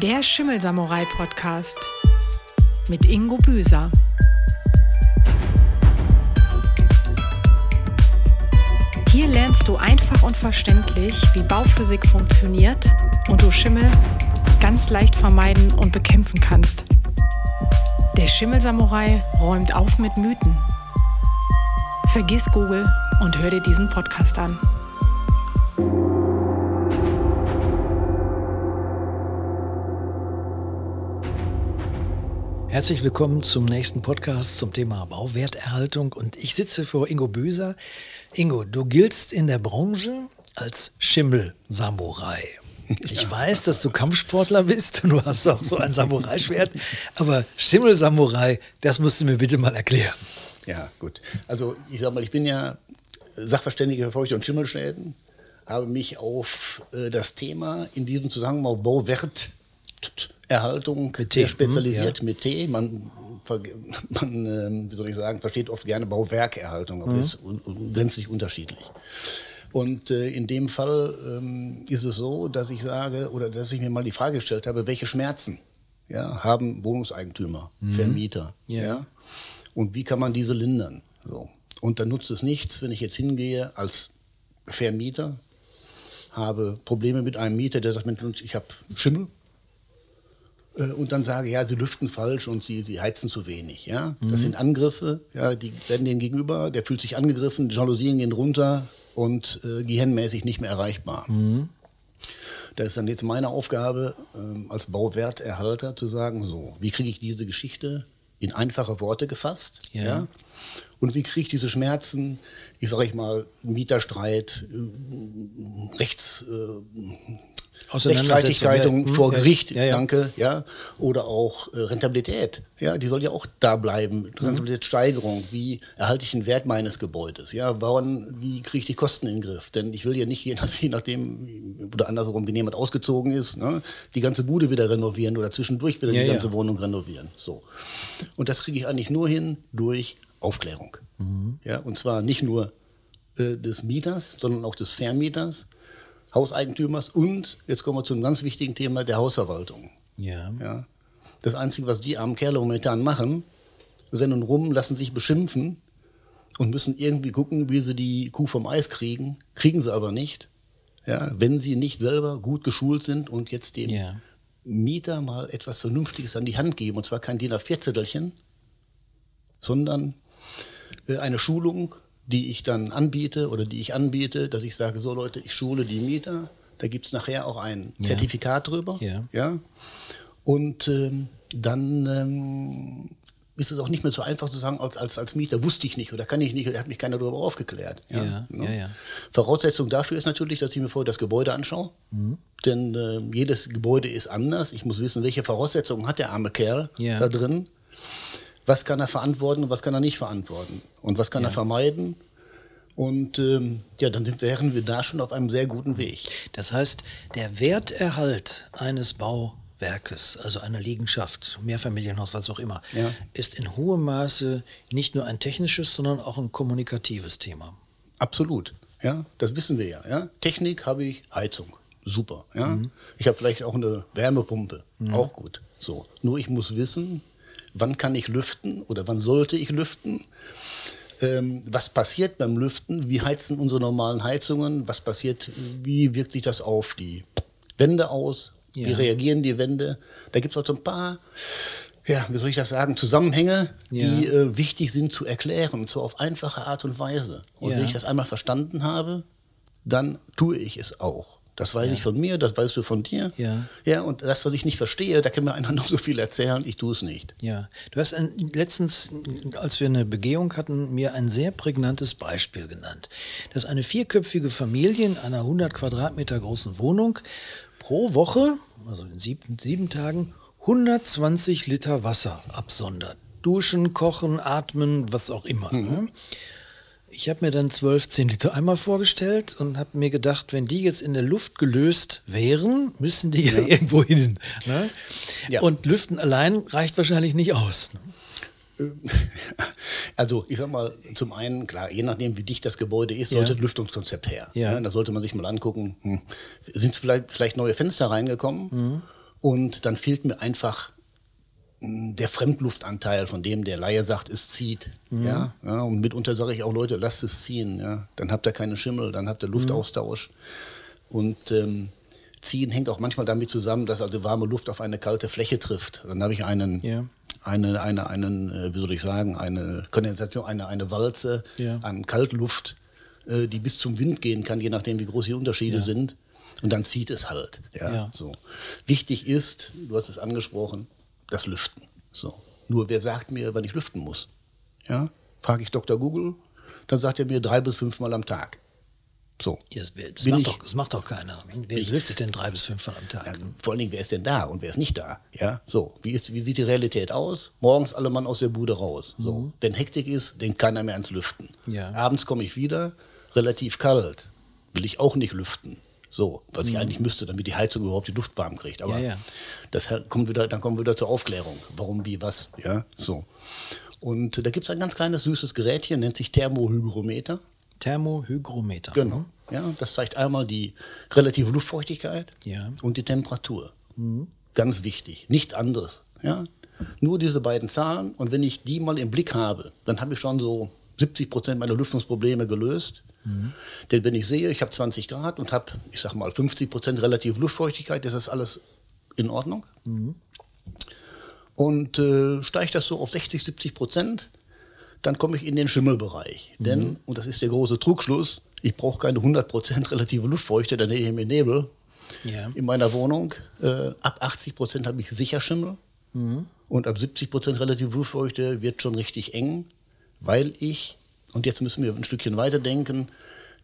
Der Schimmelsamurai-Podcast mit Ingo Büser. Hier lernst du einfach und verständlich, wie Bauphysik funktioniert und du Schimmel ganz leicht vermeiden und bekämpfen kannst. Der Schimmelsamurai räumt auf mit Mythen. Vergiss Google und hör dir diesen Podcast an. Herzlich willkommen zum nächsten Podcast zum Thema Bauwerterhaltung und ich sitze vor Ingo Büser. Ingo, du giltst in der Branche als Schimmel-Samurai. Ich weiß, dass du Kampfsportler bist und du hast auch so ein Samurai-Schwert, aber Schimmel-Samurai, das musst du mir bitte mal erklären. Ja, gut. Also ich sag mal, ich bin ja Sachverständiger für Feucht- und Schimmelschäden, habe mich auf äh, das Thema in diesem Zusammenhang Bauwert Erhaltung Mit T, spezialisiert hm, mit T. Man, man ähm, wie soll ich sagen, versteht oft gerne Bauwerkerhaltung, aber das ist gänzlich unterschiedlich. Und äh, in dem Fall ähm, ist es so, dass ich sage, oder dass ich mir mal die Frage gestellt habe, welche Schmerzen ja, haben Wohnungseigentümer, Vermieter? Ja. Und wie kann man diese lindern? So. Und dann nutzt es nichts, wenn ich jetzt hingehe als Vermieter, habe Probleme mit einem Mieter, der sagt, ich habe Schimmel, und dann sage, ja, sie lüften falsch und sie, sie heizen zu wenig. Ja? Das sind Angriffe, ja, die werden dem gegenüber, der fühlt sich angegriffen, die Jalousien gehen runter und äh, gehirnmäßig nicht mehr erreichbar. Da ist dann jetzt meine Aufgabe ähm, als Bauwerterhalter zu sagen, so, wie kriege ich diese Geschichte in einfache Worte gefasst? Ja. Und wie kriege ich diese Schmerzen, ich sage ich mal, Mieterstreit, äh, Rechts, äh, Rechtsstreitigkeiten ja, hm, vor ja, Gericht, ja, ja. danke, ja, oder auch äh, Rentabilität, ja, die soll ja auch da bleiben, Mhm. Rentabilitätssteigerung, wie erhalte ich den Wert meines Gebäudes, ja, wann, wie kriege ich die Kosten in den Griff, denn ich will ja nicht, je nach- je nachdem, oder andersrum, wenn jemand ausgezogen ist, ne, die ganze Bude wieder renovieren oder zwischendurch wieder die ganze Wohnung renovieren, so. Und das kriege ich eigentlich nur hin durch Aufklärung, Mhm. ja, und zwar nicht nur äh, des Mieters, sondern auch des Vermieters, Hauseigentümers und, jetzt kommen wir zu einem ganz wichtigen Thema, der Hausverwaltung. Ja. Ja. Das Einzige, was die armen Kerle momentan machen, rennen rum, lassen sich beschimpfen und müssen irgendwie gucken, wie sie die Kuh vom Eis kriegen, kriegen sie aber nicht, ja, wenn sie nicht selber gut geschult sind und jetzt dem Ja. Mieter mal etwas Vernünftiges an die Hand geben, und zwar kein DIN A4-Zettelchen, sondern äh, eine Schulung, die ich dann anbiete oder die ich anbiete, dass ich sage, so Leute, ich schule die Mieter, da gibt es nachher auch ein Ja. Zertifikat drüber. Ja. Ja? Und ähm, dann ähm, ist es auch nicht mehr so einfach zu sagen, als, als, als Mieter wusste ich nicht oder kann ich nicht oder hat mich keiner darüber aufgeklärt. Ja, ne? ja, ja. Voraussetzung dafür ist natürlich, dass ich mir vorher das Gebäude anschaue. Mhm. Denn äh, jedes Gebäude ist anders. Ich muss wissen, welche Voraussetzungen hat der arme Kerl Ja. da drin. Was kann er verantworten und was kann er nicht verantworten? Und was kann er vermeiden? Und ähm, ja, dann sind, wären wir da schon auf einem sehr guten Weg. Das heißt, der Werterhalt eines Bauwerkes, also einer Liegenschaft, Mehrfamilienhaus, was auch immer, Ja. ist in hohem Maße nicht nur ein technisches, sondern auch ein kommunikatives Thema. Absolut. Ja, das wissen wir ja. ja? Technik habe ich, Heizung. Super. Ja? Ich habe vielleicht auch eine Wärmepumpe. Auch gut. So. Nur ich muss wissen, wann kann ich lüften oder wann sollte ich lüften? Ähm, was passiert beim Lüften? Wie heizen unsere normalen Heizungen? Was passiert? Wie wirkt sich das auf die Wände aus? Wie Ja. reagieren die Wände? Da gibt es auch so ein paar, ja, wie soll ich das sagen, Zusammenhänge, Ja. die äh, wichtig sind zu erklären, und zwar auf einfache Art und Weise. Und Ja. wenn ich das einmal verstanden habe, dann tue ich es auch. Das weiß ich von mir, das weißt du von dir. Ja. Ja, und das, was ich nicht verstehe, da kann mir einer noch so viel erzählen, ich tue es nicht. Ja, du hast ein, letztens, als wir eine Begehung hatten, mir ein sehr prägnantes Beispiel genannt, dass eine vierköpfige Familie in einer 100 Quadratmeter großen Wohnung pro Woche, also in sieben, sieben Tagen, 120 Liter Wasser absondert. Duschen, kochen, atmen, was auch immer. Ne? Ich habe mir dann 12 10 Liter Eimer vorgestellt und habe mir gedacht, wenn die jetzt in der Luft gelöst wären, müssen die ja, irgendwo hin. Ne? Ja. Und Lüften allein reicht wahrscheinlich nicht aus. Ne? Also ich sag mal, zum einen, klar, je nachdem, wie dicht das Gebäude ist, sollte Ja. ein Lüftungskonzept her. Ja. da sollte man sich mal angucken, hm, sind vielleicht, vielleicht neue Fenster reingekommen Und dann fehlt mir einfach der Fremdluftanteil, von dem der Laie sagt, es zieht. Ja? ja, und mitunter sage ich auch, Leute, lasst es ziehen. Ja? Dann habt ihr keine Schimmel, dann habt ihr Luftaustausch. Und ähm, ziehen hängt auch manchmal damit zusammen, dass also warme Luft auf eine kalte Fläche trifft. Dann habe ich einen, Ja. eine, eine, einen, äh, wie soll ich sagen, eine Kondensation, eine, eine Walze Ja. an Kaltluft, äh, die bis zum Wind gehen kann, je nachdem, wie groß die Unterschiede sind. Und dann zieht es halt. Ja. So. Wichtig ist, du hast es angesprochen, das Lüften. So. Nur wer sagt mir, wann ich lüften muss? Ja? Frage ich Dr. Google, dann sagt er mir drei bis fünfmal am Tag. So. Ja, das, macht ich- doch, das macht doch keiner. Wer lüftet denn drei bis fünfmal am Tag? Ja, vor allen Dingen, wer ist denn da und wer ist nicht da? Ja, so. Wie, ist, wie sieht die Realität aus? Morgens alle Mann aus der Bude raus. So. Wenn Hektik ist, denkt keiner mehr ans Lüften. Ja. Abends komme ich wieder, relativ kalt. Will ich auch nicht lüften. So, was ich eigentlich müsste, damit die Heizung überhaupt die Luft warm kriegt. Aber Ja, ja. Das kommt wieder, dann kommen wir wieder zur Aufklärung. Warum, wie, was. Ja, so. Und äh, da gibt es ein ganz kleines, süßes Gerätchen, nennt sich Thermohygrometer. Thermohygrometer. Genau. Ja, das zeigt einmal die relative Luftfeuchtigkeit Ja. und die Temperatur. Ganz wichtig. Nichts anderes. Ja? Nur diese beiden Zahlen. Und wenn ich die mal im Blick habe, dann habe ich schon so 70 Prozent meiner Lüftungsprobleme gelöst. Denn wenn ich sehe, ich habe 20 Grad und habe, ich sag mal, 50 Prozent relative Luftfeuchtigkeit, ist das alles in Ordnung. Und äh, steigt das so auf 60, 70 Prozent, dann komme ich in den Schimmelbereich. Denn, und das ist der große Trugschluss, ich brauche keine 100 Prozent relative Luftfeuchte, dann hätte ich mir Nebel Ja. in meiner Wohnung. Äh, ab 80 Prozent habe ich sicher Schimmel. Und ab 70 Prozent relative Luftfeuchte wird schon richtig eng, weil ich, und jetzt müssen wir ein Stückchen weiterdenken,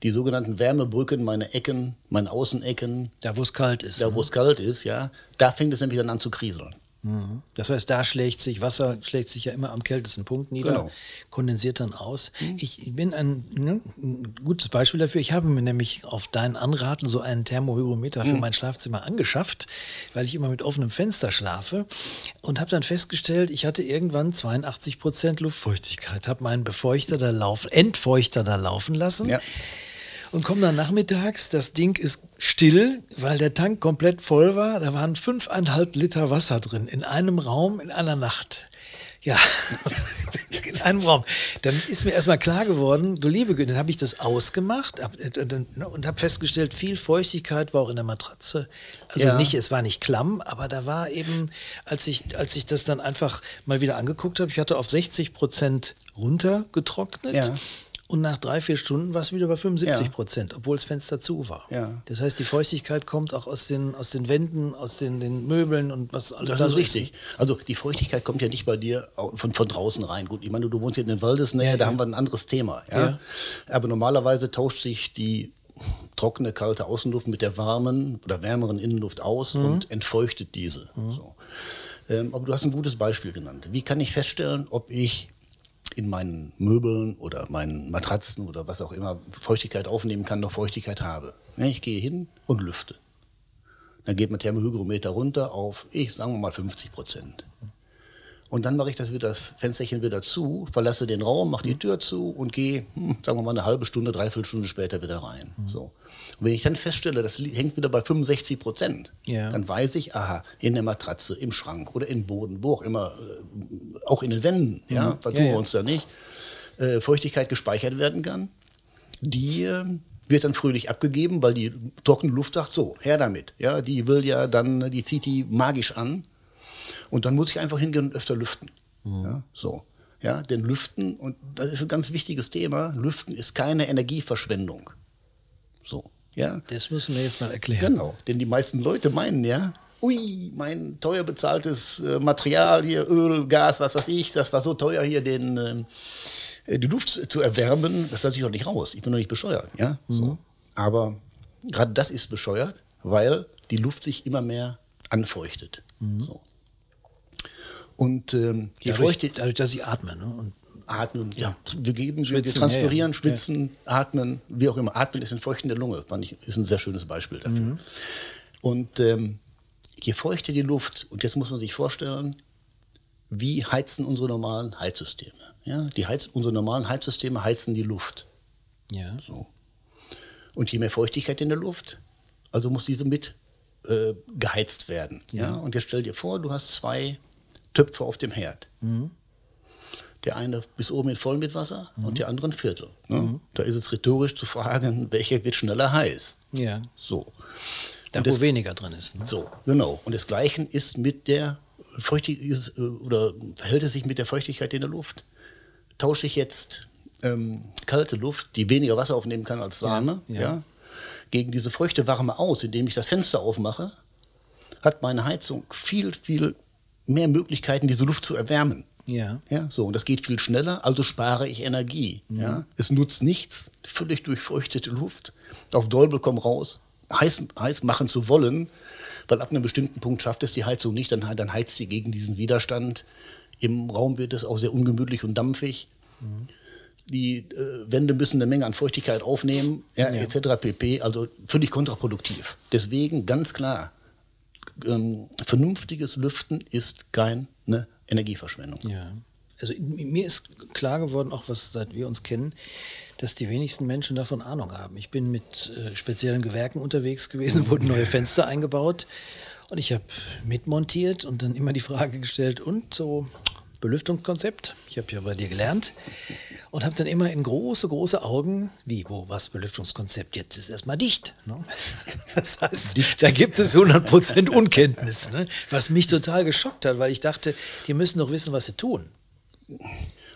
die sogenannten Wärmebrücken, meine Ecken, meine Außenecken, Da, wo es kalt ist. da ne? wo es kalt ist, ja, da fängt es nämlich dann an zu kriseln. Mhm. Das heißt, da schlägt sich, Wasser schlägt sich ja immer am kältesten Punkt nieder, Genau. kondensiert dann aus. Ich bin ein, ne, ein gutes Beispiel dafür. Ich habe mir nämlich auf dein Anraten so einen Thermohygrometer für mein Schlafzimmer angeschafft, weil ich immer mit offenem Fenster schlafe und habe dann festgestellt, ich hatte irgendwann 82 Prozent Luftfeuchtigkeit, habe meinen Befeuchter da laufen, Entfeuchter da laufen lassen. Ja. Und komme dann nachmittags, das Ding ist still, weil der Tank komplett voll war. Da waren fünfeinhalb Liter Wasser drin in einem Raum in einer Nacht. Ja, in einem Raum. Dann ist mir erstmal klar geworden, du liebe Güte, dann habe ich das ausgemacht hab, äh, dann- und habe festgestellt, viel Feuchtigkeit war auch in der Matratze. Also Ja. nicht, es war nicht klamm, aber da war eben, als ich, als ich das dann einfach mal wieder angeguckt habe, ich hatte auf 60 Prozent runtergetrocknet. Ja. Und nach drei, vier Stunden war es wieder bei 75 Ja. Prozent, obwohl das Fenster zu war. Ja. Das heißt, die Feuchtigkeit kommt auch aus den, aus den Wänden, aus den, den Möbeln und was alles Das da ist so richtig. Also die Feuchtigkeit kommt ja nicht bei dir von, von draußen rein. Gut, ich meine, du wohnst hier in den Waldesnähe, da haben wir ein anderes Thema. Ja? Ja. Aber normalerweise tauscht sich die trockene, kalte Außenluft mit der warmen oder wärmeren Innenluft aus und entfeuchtet diese. So. Ähm, aber du hast ein gutes Beispiel genannt. Wie kann ich feststellen, ob ich in meinen Möbeln oder meinen Matratzen oder was auch immer Feuchtigkeit aufnehmen kann, noch Feuchtigkeit habe? Ich gehe hin und lüfte. Dann geht mein Thermohygrometer runter auf, ich sagen wir mal 50 Prozent. Und dann mache ich das, wieder, das Fensterchen wieder zu, verlasse den Raum, mache die Tür zu und gehe, hm, sagen wir mal, eine halbe Stunde, dreiviertel Stunde später wieder rein. So. Und wenn ich dann feststelle, das hängt wieder bei 65 Prozent, Ja. dann weiß ich, aha, in der Matratze, im Schrank oder im Boden, wo auch immer, äh, auch in den Wänden, ja, vertun Ja, wir ja. uns da nicht, äh, Feuchtigkeit gespeichert werden kann die äh, wird dann fröhlich abgegeben, weil die trockene Luft sagt, so, her damit. Ja, die will ja dann, die zieht die magisch an. Und dann muss ich einfach hingehen und öfter lüften. Ja, so. Ja, denn Lüften, und das ist ein ganz wichtiges Thema, Lüften ist keine Energieverschwendung. So, ja. Das müssen wir jetzt mal erklären. Genau, denn die meisten Leute meinen ja, ui, mein teuer bezahltes äh, Material hier, Öl, Gas, was weiß ich, das war so teuer hier, den, äh, die Luft zu- erwärmen, das lasse ich doch nicht raus. Ich bin doch nicht bescheuert, ja. So. Aber gerade das ist bescheuert, weil die Luft sich immer mehr anfeuchtet. So. Und ähm, die Dadurch, Feuchte, dadurch, dass ich atme. Ne? Und Atmen, ja. Wir geben, wir, wir Schwitzen, transpirieren, ja, ja. schwitzen, atmen, wie auch immer. Atmen ist ein Feuchten der Lunge, fand ich, ist ein sehr schönes Beispiel dafür. Mhm. Und ähm, je feuchter die Luft, und jetzt muss man sich vorstellen, wie heizen unsere normalen Heizsysteme. Ja, die Heiz, unsere normalen Heizsysteme heizen die Luft. ja. So. Und je mehr Feuchtigkeit in der Luft, also muss diese mit äh, geheizt werden. Ja. Und jetzt stell dir vor, du hast zwei Töpfe auf dem Herd. Der eine bis oben mit voll mit Wasser und der andere ein Viertel. Ne? Da ist es rhetorisch zu fragen, welcher wird schneller heiß. Ja. So. Da, Und wo das- weniger drin ist. Ne? So, genau. Und das Gleiche ist mit der Feuchtigkeit oder verhält es sich mit der Feuchtigkeit in der Luft. Tausche ich jetzt ähm, kalte Luft, die weniger Wasser aufnehmen kann als warme, Ja, ja, ja. gegen diese feuchte Warme aus, indem ich das Fenster aufmache, hat meine Heizung viel, viel mehr Möglichkeiten, diese Luft zu erwärmen. Ja. Ja, so, und das geht viel schneller, also spare ich Energie. Ja. Es nutzt nichts, völlig durchfeuchtete Luft, auf Dolbel komm raus, heiß, heiß machen zu wollen, weil ab einem bestimmten Punkt schafft es die Heizung nicht, dann, dann heizt sie gegen diesen Widerstand. Im Raum wird es auch sehr ungemütlich und dampfig. Die äh, Wände müssen eine Menge an Feuchtigkeit aufnehmen, ja, etc. pp. Also völlig kontraproduktiv. Deswegen ganz klar, ähm, vernünftiges Lüften ist keine Energieverschwendung. Ja. Also mir ist klar geworden, auch was seit wir uns kennen, dass die wenigsten Menschen davon Ahnung haben. Ich bin mit äh, speziellen Gewerken unterwegs gewesen, wurden neue Fenster eingebaut und ich habe mitmontiert und dann immer die Frage gestellt, und so Belüftungskonzept, ich habe ja bei dir gelernt und habe dann immer in große, große Augen, wie, wo, was Belüftungskonzept, jetzt ist erstmal dicht. Ne? Das heißt, da gibt es 100% Unkenntnis, ne? was mich total geschockt hat, weil ich dachte, die müssen doch wissen, was sie tun.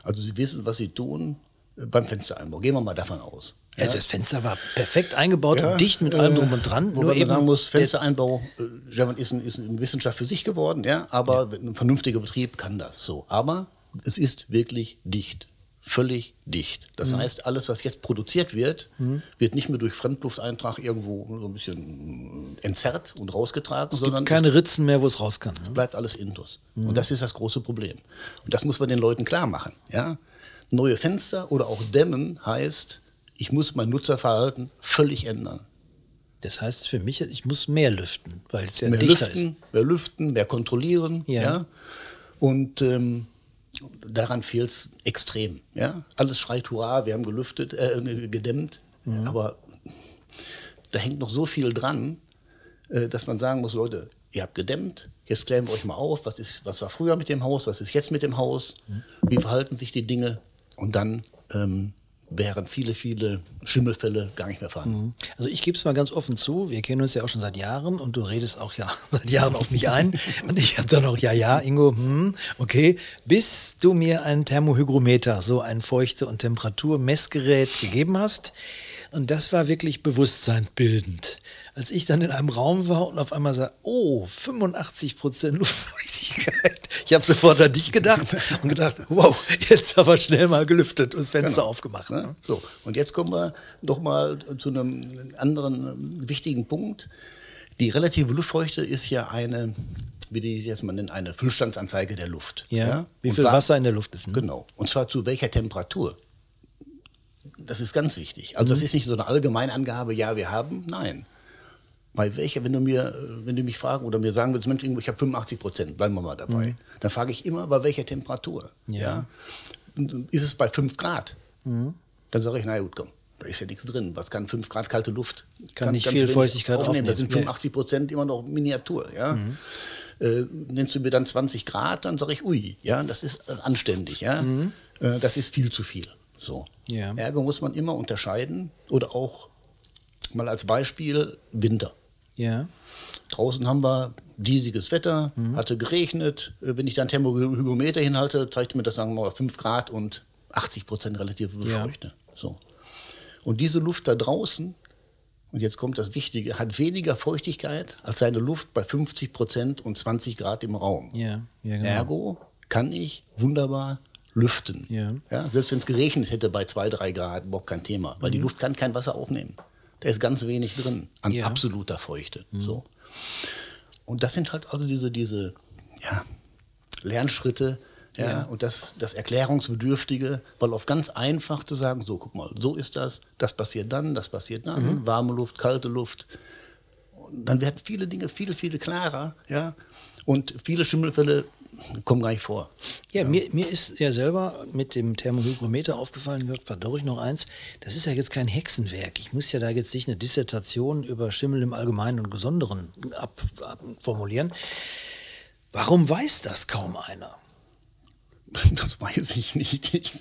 Also sie wissen, was sie tun äh, beim Fenstereinbau. Gehen wir mal davon aus. Ja. Also das Fenster war perfekt eingebaut und dicht mit allem drum und dran. Wobei man sagen muss, Fenstereinbau äh, German ist, ein, ist eine Wissenschaft für sich geworden, ja, aber ein vernünftiger Betrieb kann das so. Aber es ist wirklich dicht. Völlig dicht. Das Mhm. heißt, alles, was jetzt produziert wird, wird nicht mehr durch Fremdlufteintrag irgendwo so ein bisschen entzerrt und rausgetragen, es sondern gibt keine Ritzen mehr, wo es raus kann. Ne? bleibt alles intus. Und das ist das große Problem. Und das muss man den Leuten klar machen. Ja? Neue Fenster oder auch Dämmen heißt, ich muss mein Nutzerverhalten völlig ändern. Das heißt für mich, ich muss mehr lüften, weil es ja Mehr dichter lüften, mehr lüften, mehr kontrollieren. Ja. Ja. Und ähm, daran fehlt es extrem. Ja? Alles schreit Hurra, wir haben gelüftet, äh, gedämmt. Aber da hängt noch so viel dran, äh, dass man sagen muss, Leute, ihr habt gedämmt, jetzt klären wir euch mal auf, was, ist, was war früher mit dem Haus, was ist jetzt mit dem Haus, wie verhalten sich die Dinge und dann ähm, wären viele, viele Schimmelfälle gar nicht mehr vorhanden. ist. Also ich gebe es mal ganz offen zu, wir kennen uns ja auch schon seit Jahren und du redest auch ja seit Jahren auf mich ein. Und ich habe dann auch, ja, ja, Ingo, hm, okay, bis du mir ein Thermohygrometer, so ein Feuchte- und Temperaturmessgerät gegeben hast. Und das war wirklich bewusstseinsbildend. Als ich dann in einem Raum war und auf einmal sah, oh, 85 Prozent Luftfeuchtigkeit. Ich habe sofort an dich gedacht und gedacht, wow, jetzt aber schnell mal gelüftet und das Fenster Genau. aufgemacht. Ne? So, und jetzt kommen wir doch mal zu einem anderen wichtigen Punkt. Die relative Luftfeuchte ist ja eine, wie die jetzt mal nennen, eine Füllstandsanzeige der Luft. Ja. Wie Und viel zwar- Wasser in der Luft ist. Ne? Genau. Und zwar zu welcher Temperatur. Das ist ganz wichtig. Also das ist nicht so eine Allgemeinangabe, ja, wir haben, nein. Bei welcher, wenn du mir, wenn du mich fragen oder mir sagen würdest, Mensch, ich habe 85 Prozent, bleiben wir mal dabei. Dann frage ich immer, bei welcher Temperatur. Ja. Äh, Ist es bei 5 Grad? Dann sage ich, na gut, komm, da ist ja nichts drin. Was kann 5 Grad kalte Luft? Kann nicht ganz viel Feuchtigkeit aufnehmen. Da sind Ja. 85 Prozent immer noch Miniatur. Ja? Äh, nennst du mir dann 20 Grad, dann sage ich, ui, ja, das ist äh, anständig. Ja? Äh, das ist viel zu viel. So. Ja. Ergo muss man immer unterscheiden oder auch mal als Beispiel Winter. Ja. Draußen haben wir diesiges Wetter, hatte geregnet. Äh, Wenn ich dann Thermohygrometer hinhalte, zeigt mir das sagen wir mal 5 Grad und 80 Prozent relative Ja. Luftfeuchte. So. Und diese Luft da draußen, und jetzt kommt das Wichtige, hat weniger Feuchtigkeit als seine Luft bei 50 Prozent und 20 Grad im Raum. Ja, ja, genau. Ergo kann ich wunderbar lüften. Ja. selbst wenn es geregnet hätte bei 2, 3 Grad, überhaupt kein Thema, weil die Luft kann kein Wasser aufnehmen. Da ist ganz wenig drin an Ja. absoluter Feuchte. So. Und das sind halt also diese, diese ja, Lernschritte ja, Ja. und das, das Erklärungsbedürftige, weil auf ganz einfach zu sagen, so guck mal, so ist das, das passiert dann, das passiert dann, warme Luft, kalte Luft, und dann werden viele Dinge viel, viel klarer, ja. Und viele Schimmelfälle kommen gar nicht vor. Ja, Mir, mir ist ja selber mit dem Thermohygrometer aufgefallen, Jörg, verdorre ich noch eins, das ist ja jetzt kein Hexenwerk. Ich muss ja da jetzt nicht eine Dissertation über Schimmel im Allgemeinen und Besonderen ab, ab formulieren. Warum weiß das kaum einer? Das weiß ich nicht. Ich,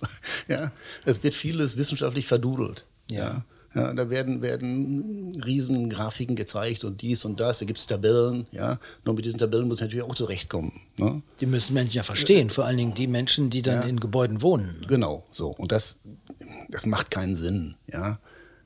ja, es wird vieles wissenschaftlich verdudelt. Ja. ja. Ja da werden, werden riesen Grafiken gezeigt und dies und das. Da gibt es Tabellen. Ja. Nur mit diesen Tabellen muss man natürlich auch zurechtkommen. Ne? Die müssen Menschen ja verstehen, vor allen Dingen die Menschen, die dann Ja. in Gebäuden wohnen. Genau, so. Und das, das macht keinen Sinn. Ja.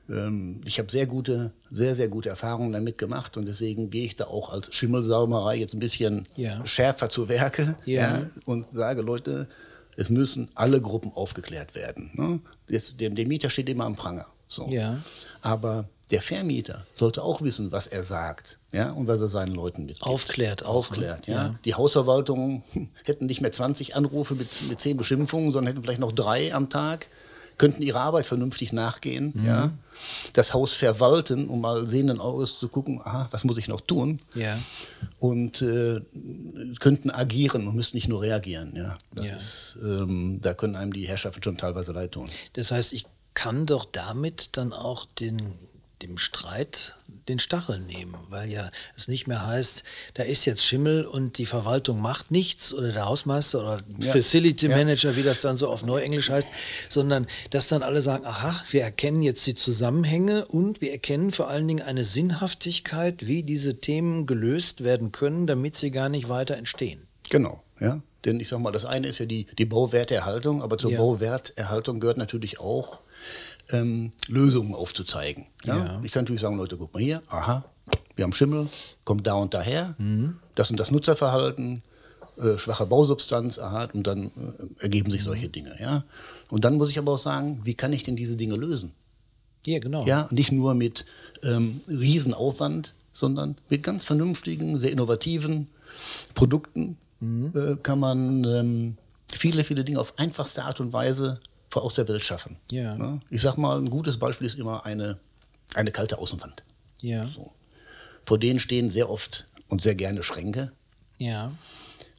Ähm, Ich habe sehr gute, sehr, sehr gute Erfahrungen damit gemacht und deswegen gehe ich da auch als Schimmelsaumerei jetzt ein bisschen Ja. schärfer zu Werke Ja. und sage, Leute, es müssen alle Gruppen aufgeklärt werden. Ne? Jetzt, der, der Mieter steht immer am Pranger. So. Ja. Aber der Vermieter sollte auch wissen, was er sagt ja? und was er seinen Leuten mitgibt. Aufklärt Aufklärt, ne? ja. Ja. Die Hausverwaltung hm, hätten nicht mehr 20 Anrufe mit, mit 10 Beschimpfungen, sondern hätten vielleicht noch drei am Tag, könnten ihrer Arbeit vernünftig nachgehen, Mhm. ja. Das Haus verwalten, um mal sehenden Auges zu gucken, aha, was muss ich noch tun? Ja. Und äh, könnten agieren und müssten nicht nur reagieren, ja. Das Ja. ist, ähm, da können einem die Herrschaften schon teilweise leid tun. Das heißt, ich kann doch damit dann auch den, dem Streit den Stachel nehmen, weil ja es nicht mehr heißt, da ist jetzt Schimmel und die Verwaltung macht nichts oder der Hausmeister oder Ja. Facility Ja. Manager, wie das dann so auf Neuenglisch heißt, sondern dass dann alle sagen, aha, wir erkennen jetzt die Zusammenhänge und wir erkennen vor allen Dingen eine Sinnhaftigkeit, wie diese Themen gelöst werden können, damit sie gar nicht weiter entstehen. Genau, ja. Denn ich sag mal, das eine ist ja die, die Bauwerterhaltung, aber zur Ja. Bauwerterhaltung gehört natürlich auch, ähm, Lösungen aufzuzeigen. Ja? Ja. Ich kann natürlich sagen, Leute, guck mal hier, aha, wir haben Schimmel, kommt da und daher, Mhm. das und das Nutzerverhalten, äh, schwache Bausubstanz, aha, und dann äh, ergeben sich solche Dinge. Ja? Und dann muss ich aber auch sagen, wie kann ich denn diese Dinge lösen? Ja, genau. Ja, nicht nur mit ähm, Riesenaufwand, sondern mit ganz vernünftigen, sehr innovativen Produkten Mhm. äh, kann man ähm, viele, viele Dinge auf einfachste Art und Weise aus der Welt schaffen. Ja. Ich sag mal, ein gutes Beispiel ist immer eine, eine kalte Außenwand. Ja. So. Vor denen stehen sehr oft und sehr gerne Schränke. Ja.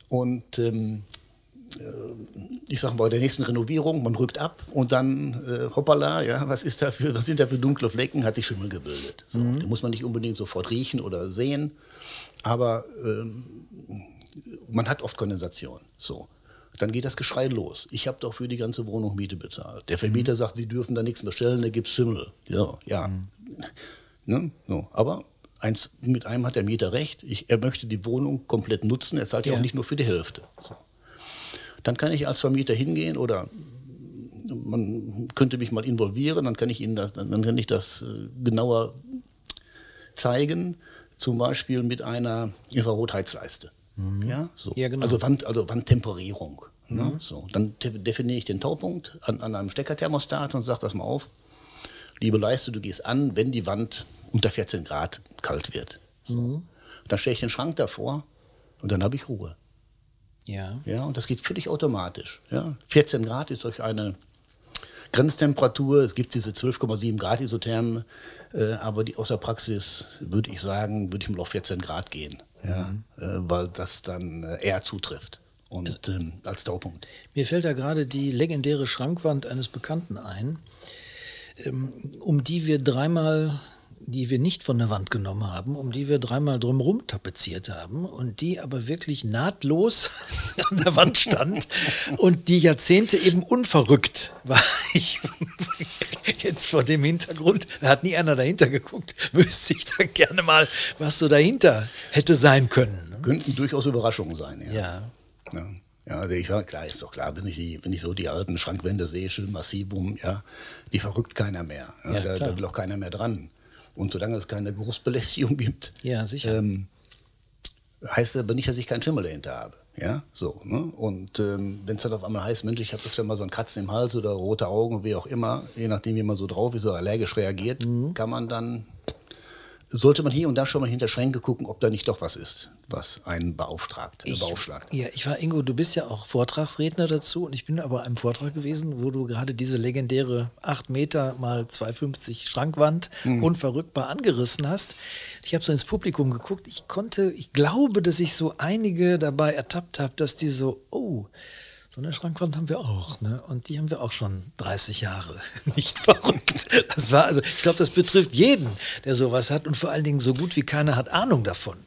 Und ähm, äh, ich sag mal, bei der nächsten Renovierung, man rückt ab und dann, äh, hoppala, ja, was, ist da für, was sind da für dunkle Flecken, hat sich Schimmel gebildet. So, Mhm. Den muss man nicht unbedingt sofort riechen oder sehen, aber ähm, man hat oft Kondensation. So. Dann geht das Geschrei los. Ich habe doch für die ganze Wohnung Miete bezahlt. Der Vermieter Mhm. sagt, Sie dürfen da nichts bestellen, da gibt es Schimmel. Ja, ja. Ne? So. Aber eins, mit einem hat der Mieter recht. Ich, er möchte die Wohnung komplett nutzen. Er zahlt ja, Ja. auch nicht nur für die Hälfte. So. Dann kann ich als Vermieter hingehen oder man könnte mich mal involvieren, dann kann ich Ihnen das, dann kann ich das äh, genauer zeigen, zum Beispiel mit einer Infrarotheizleiste. Ja, so. Ja, genau. Also, Wand, also Wandtemperierung. Ne? So. Dann definiere ich den Taupunkt an, an einem Steckerthermostat und sage, pass mal auf, liebe Leiste, du gehst an, wenn die Wand unter 14 Grad kalt wird. So. Dann stelle ich den Schrank davor und dann habe ich Ruhe. Ja. Ja, und das geht völlig automatisch. Ja. 14 Grad ist durch eine Grenztemperatur. Es gibt diese 12,7 Grad Isothermen, äh, aber die, aus der Praxis würde ich sagen, würde ich mal auf 14 Grad gehen, ja, äh, weil das dann äh, eher zutrifft und ähm, als Taupunkt. Mir fällt da gerade die legendäre Schrankwand eines Bekannten ein, ähm, um die wir dreimal, die wir nicht von der Wand genommen haben, um die wir dreimal drumherum tapeziert haben und die aber wirklich nahtlos an der Wand stand und die Jahrzehnte eben unverrückt war. Ich, jetzt vor dem Hintergrund, da hat nie einer dahinter geguckt, wüsste ich da gerne mal, was so dahinter hätte sein können. ne? Könnten durchaus Überraschungen sein. Ja. Ja. Ja, ja ich sag, klar, ist doch klar, wenn ich, die, wenn ich so die alten Schrankwände sehe, schön massivum, ja, die verrückt keiner mehr. Ja, Ja, da, da will auch keiner mehr dran. Und solange es keine Großbelästigung gibt, Ja, sicher. ähm, heißt aber nicht, dass ich keinen Schimmel dahinter habe. Ja, so. Ne? Und ähm, wenn es dann auf einmal heißt, Mensch, ich habe öfter mal so ein Kratzen im Hals oder rote Augen, wie auch immer, je nachdem, wie man so drauf ist, so allergisch reagiert, Mhm. kann man dann, sollte man hier und da schon mal hinter Schränke gucken, ob da nicht doch was ist, was einen beauftragt, Ich, beaufschlagt. ja, ich war Ingo, du bist ja auch Vortragsredner dazu und ich bin aber einem Vortrag gewesen, wo du gerade diese legendäre 8 Meter mal 2,50 Schrankwand Mhm. unverrückbar angerissen hast. Ich habe so ins Publikum geguckt. Ich konnte, ich glaube, dass ich so einige dabei ertappt habe, dass die so, oh, so eine Schrankwand haben wir auch, ne? Und die haben wir auch schon 30 Jahre. Nicht verrückt. Das war also, ich glaube, das betrifft jeden, der sowas hat und vor allen Dingen so gut wie keiner hat Ahnung davon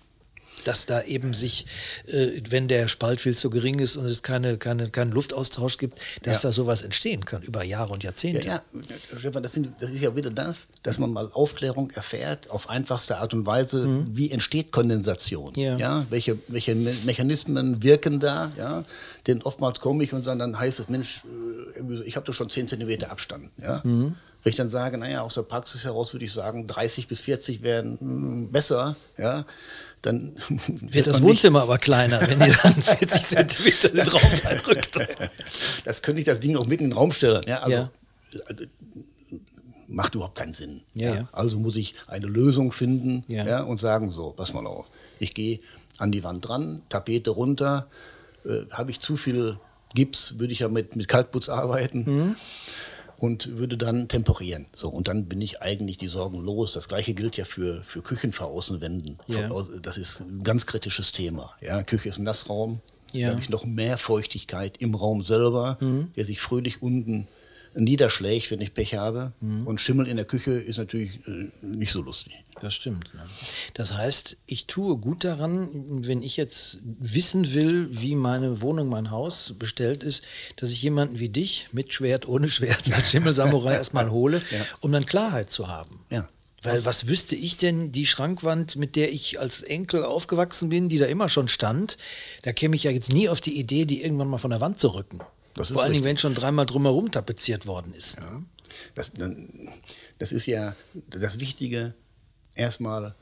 dass da eben sich, äh, wenn der Spalt viel zu gering ist und es keine, keine, keinen Luftaustausch gibt, dass ja. da sowas entstehen kann über Jahre und Jahrzehnte. Ja, ja. Stefan, das, sind, das, ist ja wieder das, dass man mal Aufklärung erfährt auf einfachste Art und Weise, mhm. wie entsteht Kondensation, ja. ja? Welche, welche Mechanismen wirken da, ja? Denn oftmals komme ich und dann, heißt es, Mensch, äh, ich habe doch schon 10 Zentimeter Abstand, ja. Mhm. Wenn ich dann sage, naja, aus der Praxis heraus würde ich sagen, 30 bis 40 wären hm, besser, ja, dann wird das Wohnzimmer aber kleiner, wenn ihr dann 40 Zentimeter den Raum einrückt. Das könnte ich das Ding auch mitten in den Raum stellen. Ja, also, ja. also macht überhaupt keinen Sinn. Ja, ja. Also muss ich eine Lösung finden ja. und sagen, so, pass mal auf, ich gehe an die Wand dran, Tapete runter, äh, habe ich zu viel Gips, würde ich ja mit, mit Kalkputz arbeiten. Mhm und würde dann temporieren. So, und dann bin ich eigentlich die Sorgen los. Das gleiche gilt ja für, für Küchenveraußenwänden. Ja. Das ist ein ganz kritisches Thema. Ja, Küche ist ein Nassraum. Ja. Da habe ich noch mehr Feuchtigkeit im Raum selber, mhm. der sich fröhlich unten niederschlägt, wenn ich Pech habe. Mhm. Und Schimmel in der Küche ist natürlich äh, nicht so lustig. Das stimmt. Ne? Das heißt, ich tue gut daran, wenn ich jetzt wissen will, wie meine Wohnung, mein Haus bestellt ist, dass ich jemanden wie dich mit Schwert, ohne Schwert als Schimmelsamurai erstmal hole, ja. um dann Klarheit zu haben. Ja. Weil was wüsste ich denn, die Schrankwand, mit der ich als Enkel aufgewachsen bin, die da immer schon stand, da käme ich ja jetzt nie auf die Idee, die irgendwann mal von der Wand zu rücken. Vor allen Dingen, wenn schon dreimal drumherum tapeziert worden ist. Ja. Das, das, ist ja das Wichtige, erstmal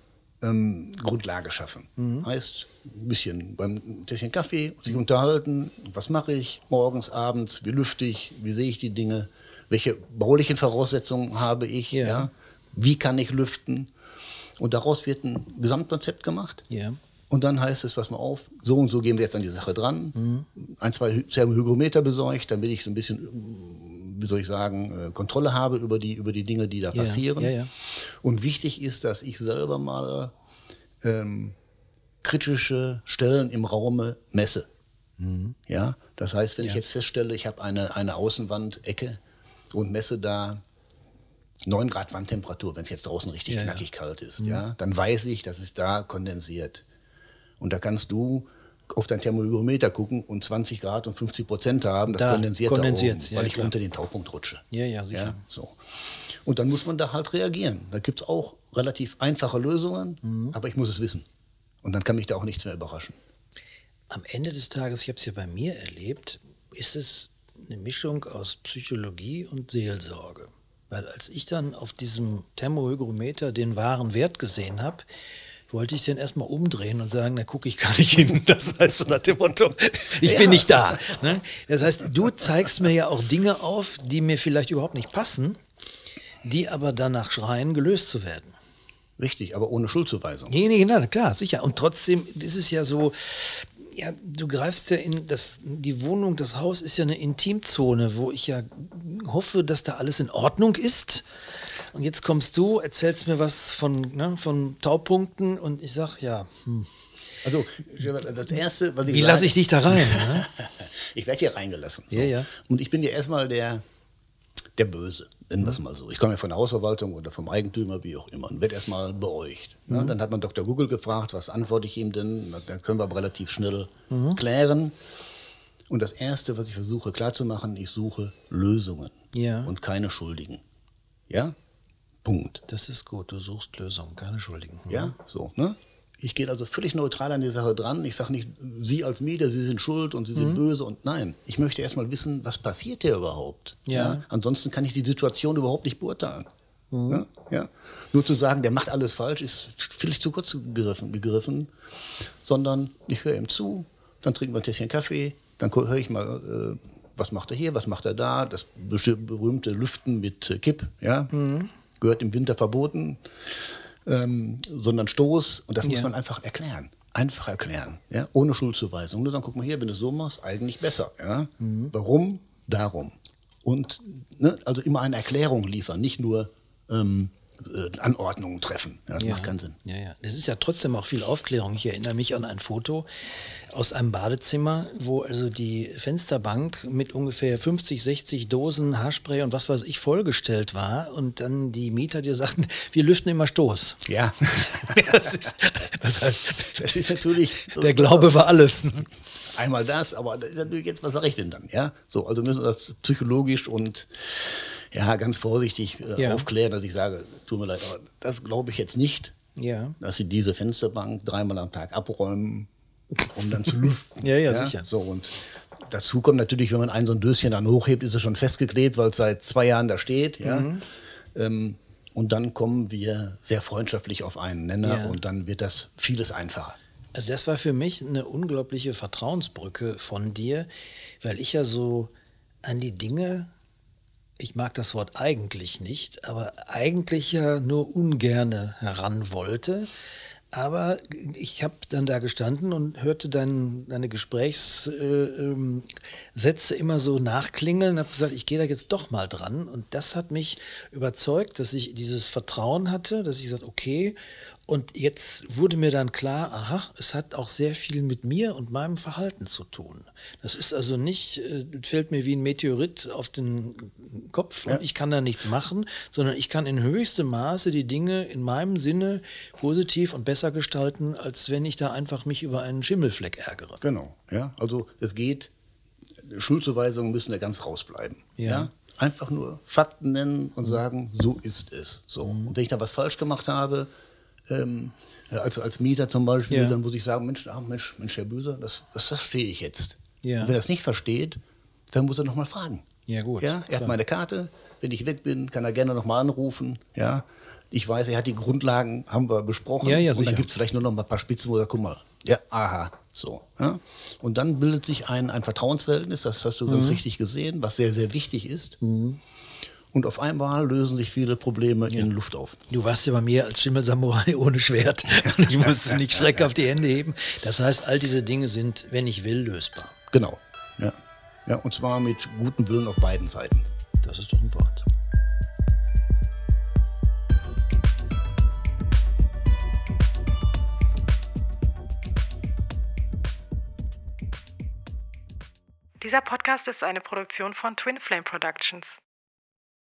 ähm, Grundlage schaffen. Mhm. Heißt, ein bisschen beim Tässchen Kaffee sich unterhalten, was mache ich morgens, abends, wie lüfte ich, wie sehe ich die Dinge, welche baulichen Voraussetzungen habe ich, ja. ja? wie kann ich lüften. Und daraus wird ein Gesamtkonzept gemacht. Ja. Und dann heißt es, pass mal auf, so und so gehen wir jetzt an die Sache dran. Mhm. Ein, zwei Thermohygrometer besorgt, damit ich so ein bisschen, wie soll ich sagen, äh, Kontrolle habe über die, über die Dinge, die da ja, passieren. Ja, ja. Und wichtig ist, dass ich selber mal ähm, kritische Stellen im Raume messe. Mhm. Ja, das heißt, wenn ich jetzt feststelle, ich habe eine, eine Außenwandecke und messe da 9 Grad Wandtemperatur, wenn es jetzt draußen richtig knackig kalt ist, mhm. ja, dann weiß ich, dass es da kondensiert. Und da kannst du auf dein Thermometer gucken und 20 Grad und 50 Prozent haben, das da kondensiert, kondensiert da oben, weil ja, ich klar. unter den Taupunkt rutsche. Ja, ja, sicher. Ja, so. Und dann muss man da halt reagieren. Da gibt es auch relativ einfache Lösungen, mhm. aber ich muss es wissen. Und dann kann mich da auch nichts mehr überraschen. Am Ende des Tages, ich habe es ja bei mir erlebt, ist es eine Mischung aus Psychologie und Seelsorge. Weil als ich dann auf diesem Thermohygrometer den wahren Wert gesehen habe, wollte ich den erstmal umdrehen und sagen, da gucke ich gar nicht hin. Das heißt so nach dem Motto, ich ja. bin nicht da. Ne? Das heißt, du zeigst mir ja auch Dinge auf, die mir vielleicht überhaupt nicht passen, die aber danach schreien, gelöst zu werden. Richtig, aber ohne Schuldzuweisung. Nee, nee, genau, klar, sicher. Und trotzdem ist es ja so, ja, du greifst ja in das, die Wohnung, das Haus ist ja eine Intimzone, wo ich ja hoffe, dass da alles in Ordnung ist. Und jetzt kommst du, erzählst mir was von, ne, von Taupunkten und ich sag, ja, hm. Also, das Erste, was ich Wie lasse ich dich da rein? Ne? ich werde hier reingelassen. So. Ja, ja. Und ich bin ja erstmal der, der Böse, nennen wir es mal so. Ich komme ja von der Hausverwaltung oder vom Eigentümer, wie auch immer, und werde erstmal beäugt. Ne? Mhm. Dann hat man Dr. Google gefragt, was antworte ich ihm denn? Dann können wir aber relativ schnell mhm. klären. Und das Erste, was ich versuche klarzumachen, ich suche Lösungen ja. und keine Schuldigen. Ja? Punkt. Das ist gut, du suchst Lösungen, keine Schuldigen. Mhm. Ja, so, ne? Ich gehe also völlig neutral an die Sache dran. Ich sage nicht, Sie als Mieter, Sie sind schuld und Sie sind mhm. böse und nein. Ich möchte erstmal wissen, was passiert hier überhaupt. Ja. ja. Ansonsten kann ich die Situation überhaupt nicht beurteilen. Mhm. Ja? ja. Nur zu sagen, der macht alles falsch, ist völlig zu kurz gegriffen, gegriffen. Sondern ich höre ihm zu, dann trinken wir ein Tässchen Kaffee, dann höre ich mal, äh, was macht er hier, was macht er da, das berühmte Lüften mit äh, Kipp, ja. Mhm gehört im Winter verboten, ähm, sondern Stoß. Und das ja. muss man einfach erklären. Einfach erklären, ja? ohne Schuldzuweisung. Nur dann guck mal hier, wenn du es so machst, eigentlich besser. Ja? Mhm. Warum? Darum. Und ne, also immer eine Erklärung liefern, nicht nur ähm, äh, Anordnungen treffen. Ja, das ja. macht keinen Sinn. Ja, ja. Das ist ja trotzdem auch viel Aufklärung. Ich erinnere mich an ein Foto aus einem Badezimmer, wo also die Fensterbank mit ungefähr 50, 60 Dosen Haarspray und was weiß ich vollgestellt war und dann die Mieter dir sagten, wir lüften immer Stoß. Ja. das, ist, das heißt, Das ist natürlich. so- der Glaube war alles. ne? Einmal das, aber das ist natürlich jetzt, was sage ich denn dann? Ja, so, also müssen wir das psychologisch und ja, ganz vorsichtig äh, Ja. aufklären, dass ich sage, tut mir leid, aber das glaube ich jetzt nicht, Ja. dass sie diese Fensterbank dreimal am Tag abräumen, um dann zu lüften. Ja, ja, sicher. So, und dazu kommt natürlich, wenn man ein so ein Döschen dann hochhebt, ist es schon festgeklebt, weil es seit zwei Jahren da steht. Ja. Mhm. Ähm, und dann kommen wir sehr freundschaftlich auf einen Nenner Ja. und dann wird das vieles einfacher. Also das war für mich eine unglaubliche Vertrauensbrücke von dir, weil ich ja so an die Dinge, ich mag das Wort eigentlich nicht, aber eigentlich ja nur ungerne heran wollte. Aber ich habe dann da gestanden und hörte dein, deine Gesprächssätze Sätze immer so nachklingeln und habe gesagt, ich gehe da jetzt doch mal dran. Und das hat mich überzeugt, dass ich dieses Vertrauen hatte, dass ich gesagt okay, und jetzt wurde mir dann klar, aha, es hat auch sehr viel mit mir und meinem Verhalten zu tun. Das ist also nicht, äh, fällt mir wie ein Meteorit auf den Kopf und ich kann da nichts machen, sondern ich kann in höchstem Maße die Dinge in meinem Sinne positiv und besser gestalten, als wenn ich da einfach mich über einen Schimmelfleck ärgere. Genau, ja. Also es geht, Schuldzuweisungen müssen da ganz rausbleiben. Ja. Ja. Einfach nur Fakten nennen und sagen, so ist es. So. Und wenn ich da was falsch gemacht habe, ähm, als, als Mieter zum Beispiel, Ja. dann muss ich sagen, Mensch, ah, Mensch, Mensch, Herr Büser, das, das verstehe ich jetzt. Ja. Und wer das nicht versteht, dann muss er nochmal fragen. Ja, gut, Ja, er klar. hat meine Karte. Wenn ich weg bin, kann er gerne nochmal anrufen. Ja. Ich weiß, er hat die Grundlagen, haben wir besprochen. Ja, ja, und dann gibt es vielleicht nur noch mal ein paar Spitzen, wo er sagt, guck mal, ja, aha, so. Ja. Und dann bildet sich ein, ein Vertrauensverhältnis, das hast du ganz Mhm. richtig gesehen, was sehr, sehr wichtig ist. Und auf einmal lösen sich viele Probleme in Luft auf. Du warst ja bei mir als Schimmelsamurai ohne Schwert und ich musste nicht Schreck auf die Hände heben. Das heißt, all diese Dinge sind, wenn ich will, lösbar. Genau. Ja. ja. Und zwar mit gutem Willen auf beiden Seiten. Das ist doch ein Wort. Dieser Podcast ist eine Produktion von Twin Flame Productions.